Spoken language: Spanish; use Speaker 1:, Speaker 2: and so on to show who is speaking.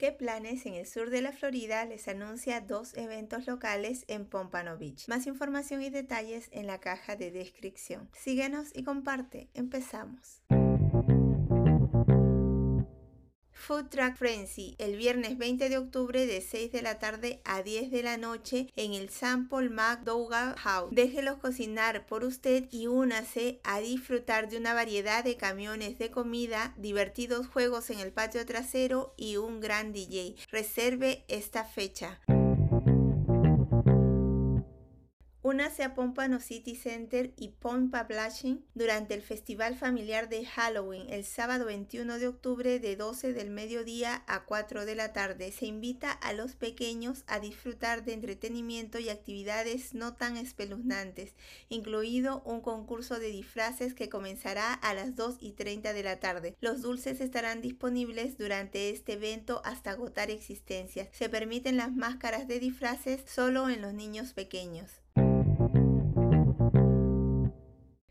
Speaker 1: ¿Qué planes en el sur de la Florida les anuncia dos eventos locales en Pompano Beach? Más información y detalles en la caja de descripción. Síguenos y comparte. Empezamos. Food Truck Frenzy el viernes 20 de octubre de 6 de la tarde a 10 de la noche en el. Paul McDougall House. Déjelos cocinar por usted y únase a disfrutar de una variedad de camiones de comida, divertidos juegos en el patio trasero y un gran DJ. Reserve esta fecha. Únase a Pompano City Center y Pompa Blushing durante el Festival Familiar de Halloween el sábado 21 de octubre de 12 del mediodía a 4 de la tarde. Se invita a los pequeños a disfrutar de entretenimiento y actividades no tan espeluznantes, incluido un concurso de disfraces que comenzará a las 2 y 30 de la tarde. Los dulces estarán disponibles durante este evento hasta agotar existencias. Se permiten las máscaras de disfraces solo en los niños pequeños.